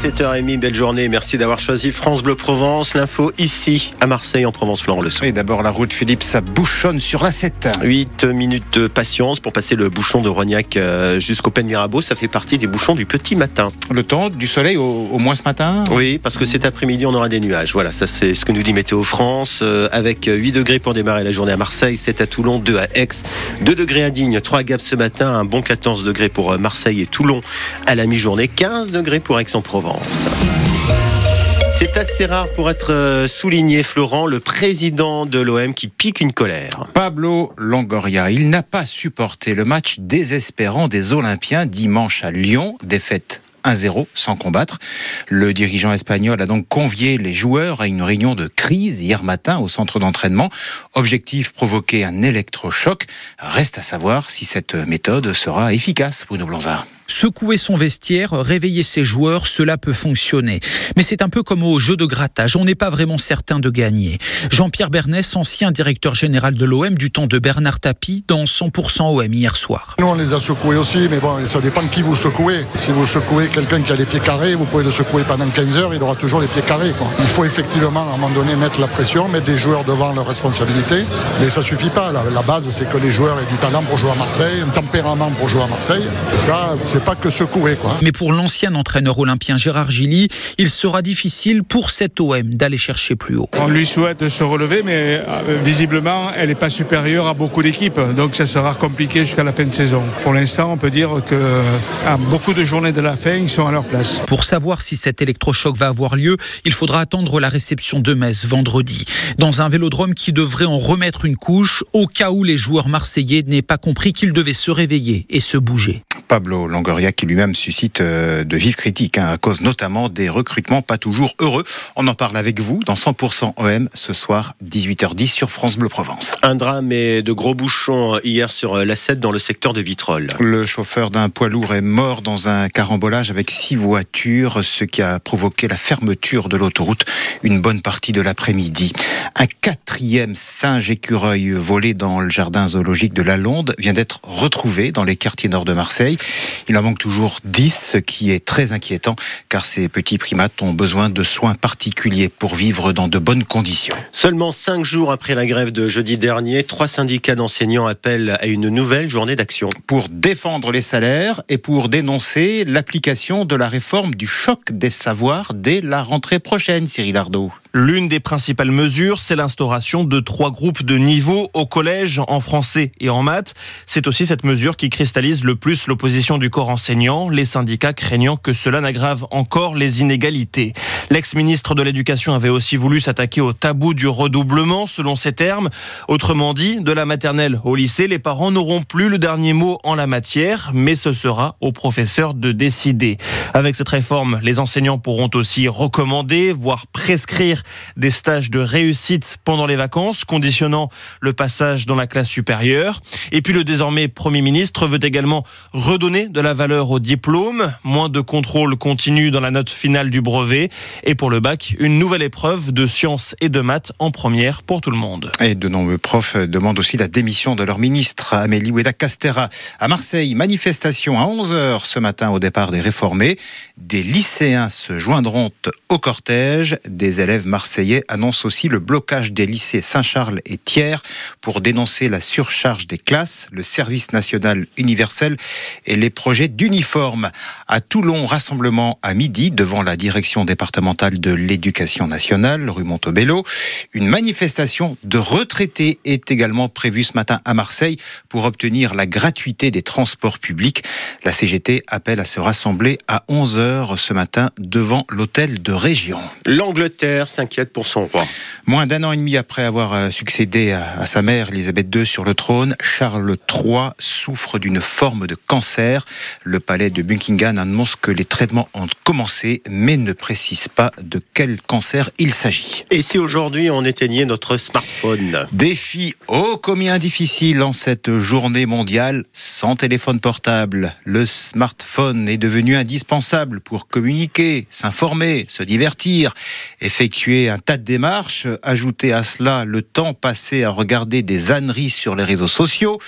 7h30, belle journée. Merci d'avoir choisi France Bleu Provence. L'info ici, à Marseille, en Provence, Florent Le Et d'abord, la route Philippe, ça bouchonne sur la 7. 8 minutes de patience pour passer le bouchon de Rognac euh, jusqu'au Pen Mirabeau. Ça fait partie des bouchons du petit matin. Le temps, du soleil au, moins ce matin Oui, parce que cet après-midi, on aura des nuages. Voilà, ça c'est ce que nous dit Météo France. Euh, avec 8 degrés pour démarrer la journée à Marseille, 7 à Toulon, 2 à Aix, 2 degrés à Digne, 3 à Gap ce matin, un bon 14 degrés pour euh, Marseille et Toulon à la mi-journée, 15 degrés pour Aix-en-Provence. C'est assez rare pour être euh, souligné, Florent, le président de l'OM qui pique une colère. Pablo Longoria, il n'a pas supporté le match désespérant des Olympiens dimanche à Lyon, défaite 1-0 sans combattre. Le dirigeant espagnol a donc convié les joueurs à une réunion de crise hier matin au centre d'entraînement. Objectif provoquer un électrochoc. Reste à savoir si cette méthode sera efficace, Bruno Blanzard. Secouer son vestiaire, réveiller ses joueurs, cela peut fonctionner. Mais c'est un peu comme au jeu de grattage, on n'est pas vraiment certain de gagner. Jean-Pierre Bernès, ancien directeur général de l'OM du temps de Bernard Tapie, dans 100% OM hier soir. Nous, on les a secoués aussi, mais bon, ça dépend de qui vous secouez. Si vous secouez quelqu'un qui a les pieds carrés, vous pouvez le secouer pendant 15 heures, il aura toujours les pieds carrés. Il faut effectivement, à un moment donné, mettre la pression, mettre des joueurs devant leurs responsabilités. Mais ça suffit pas. La, base, c'est que les joueurs aient du talent pour jouer à Marseille, un tempérament pour jouer à Marseille. Ça, c'est pas que secouer. Quoi. Mais pour l'ancien entraîneur olympien Gérard Gilly, il sera difficile pour cet OM d'aller chercher plus haut. On lui souhaite de se relever, mais euh, visiblement, elle n'est pas supérieure à beaucoup d'équipes. Donc ça sera compliqué jusqu'à la fin de saison. Pour l'instant, on peut dire que à beaucoup de journées de la fin, ils sont à leur place. Pour savoir si cet électrochoc va avoir lieu, il faudra attendre la réception de Metz vendredi. Dans un vélodrome qui devrait en remettre une couche, au cas où les joueurs marseillais n'aient pas compris qu'ils devaient se réveiller et se bouger. Pablo Longoria qui lui-même suscite euh, de vives critiques hein, à cause notamment des recrutements pas toujours heureux. On en parle avec vous dans 100% OM ce soir 18h10 sur France Bleu Provence. Un drame et de gros bouchons hier sur euh, la 7 dans le secteur de Vitrolles. Le chauffeur d'un poids lourd est mort dans un carambolage avec six voitures, ce qui a provoqué la fermeture de l'autoroute une bonne partie de l'après-midi. Un quatrième singe écureuil volé dans le jardin zoologique de la Londe vient d'être retrouvé dans les quartiers nord de Marseille. Il en manque toujours 10, ce qui est très inquiétant car ces petits primates ont besoin de soins particuliers pour vivre dans de bonnes conditions. Seulement cinq jours après la grève de jeudi dernier, trois syndicats d'enseignants appellent à une nouvelle journée d'action. Pour défendre les salaires et pour dénoncer l'application de la réforme du choc des savoirs dès la rentrée prochaine, Cyril Ardo. L'une des principales mesures, c'est l'instauration de trois groupes de niveau au collège en français et en maths. C'est aussi cette mesure qui cristallise le plus l'opposition du corps enseignant, les syndicats craignant que cela n'aggrave encore les inégalités. L'ex-ministre de l'Éducation avait aussi voulu s'attaquer au tabou du redoublement, selon ses termes. Autrement dit, de la maternelle au lycée, les parents n'auront plus le dernier mot en la matière, mais ce sera aux professeurs de décider. Avec cette réforme, les enseignants pourront aussi recommander, voire prescrire des stages de réussite pendant les vacances, conditionnant le passage dans la classe supérieure. Et puis le désormais Premier ministre veut également redonner de la valeur au diplôme, moins de contrôle continu dans la note finale du brevet, et pour le bac, une nouvelle épreuve de sciences et de maths en première pour tout le monde. Et de nombreux profs demandent aussi la démission de leur ministre, Amélie Oueda Castera. À Marseille, manifestation à 11h ce matin au départ des réformés. Des lycéens se joindront au cortège. Des élèves marseillais annoncent aussi le blocage des lycées Saint-Charles et Thiers pour dénoncer la surcharge des classes, le service national universel et les projets d'uniforme. À Toulon, rassemblement à midi devant la direction départementale de l'éducation nationale, rue Montebello. Une manifestation de retraités est également prévue ce matin à Marseille pour obtenir la gratuité des transports publics. La CGT appelle à se rassembler à 11h ce matin devant l'hôtel de région. L'Angleterre s'inquiète pour son roi. Moins d'un an et demi après avoir euh, succédé à, sa mère, Elisabeth II, sur le trône, Charles III souffre d'une forme de cancer. Le palais de Buckingham annonce que les traitements ont commencé, mais ne précise pas de quel cancer il s'agit. Et si aujourd'hui on éteignait notre smartphone? Défi ô combien difficile en cette journée mondiale sans téléphone portable. Le smartphone est devenu indispensable pour communiquer, s'informer, se divertir, effectuer un tas de démarches, ajouter à cela le temps passé à regarder des âneries sur les réseaux sociaux,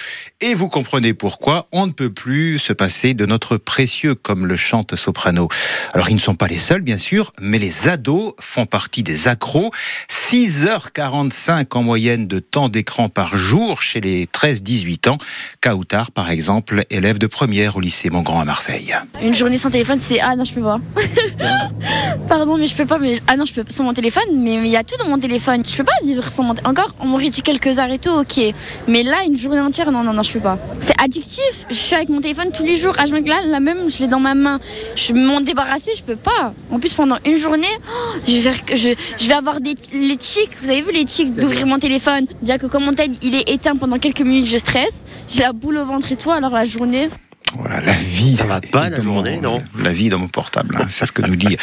et vous comprenez pourquoi on ne peut plus se passer de notre précieux, comme le chante Soprano. Alors ils ne sont pas les seuls, bien sûr, mais les ados font partie des accros. 6h45 en moyenne de temps d'écran par jour chez les 13-18 ans. Kautar, par exemple, élève de première au lycée Montgrand à Marseille. Une journée sans téléphone, c'est ah je peux pas. Pardon, mais je peux pas. Mais ah non, je peux sans mon téléphone. Mais il y a tout dans mon téléphone. Je peux pas vivre sans mon. Encore, on m'aurait dit quelques et tout, ok. Mais là, une journée entière, non, non, non, je peux pas. C'est addictif. Je suis avec mon téléphone tous les jours. À ah, là, la même, je l'ai dans ma main. Je m'en débarrasser, je peux pas. En plus, pendant une journée, oh, je, vais, je, je vais avoir des les tics. Vous avez vu les tics d'ouvrir mon téléphone? Déjà que comme mon tel, il est éteint pendant quelques minutes, je stresse. J'ai la boule au ventre et tout. Alors la journée. Voilà, la vie. Ça va pas la journée, non? La vie dans mon portable, hein, c'est ce que nous dit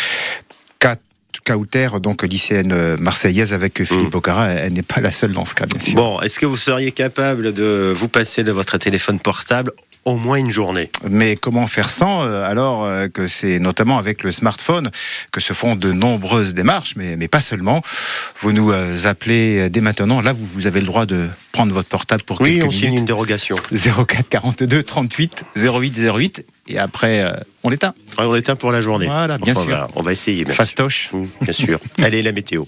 Kauter, donc lycéenne marseillaise avec Philippe mmh. Ocara, elle n'est pas la seule dans ce cas, bien sûr. Bon, est-ce que vous seriez capable de vous passer de votre téléphone portable au moins une journée. Mais comment faire sans euh, alors euh, que c'est notamment avec le smartphone que se font de nombreuses démarches, mais, mais pas seulement. Vous nous euh, appelez dès maintenant. Là, vous, vous avez le droit de prendre votre portable pour oui, quelques minutes. Oui, on signe une dérogation. 04 42 38 08 08 et après on l'éteint. on l'éteint pour la journée. Voilà, bien sûr. On va, essayer. Fastoche. Mmh, bien sûr. Allez, la météo.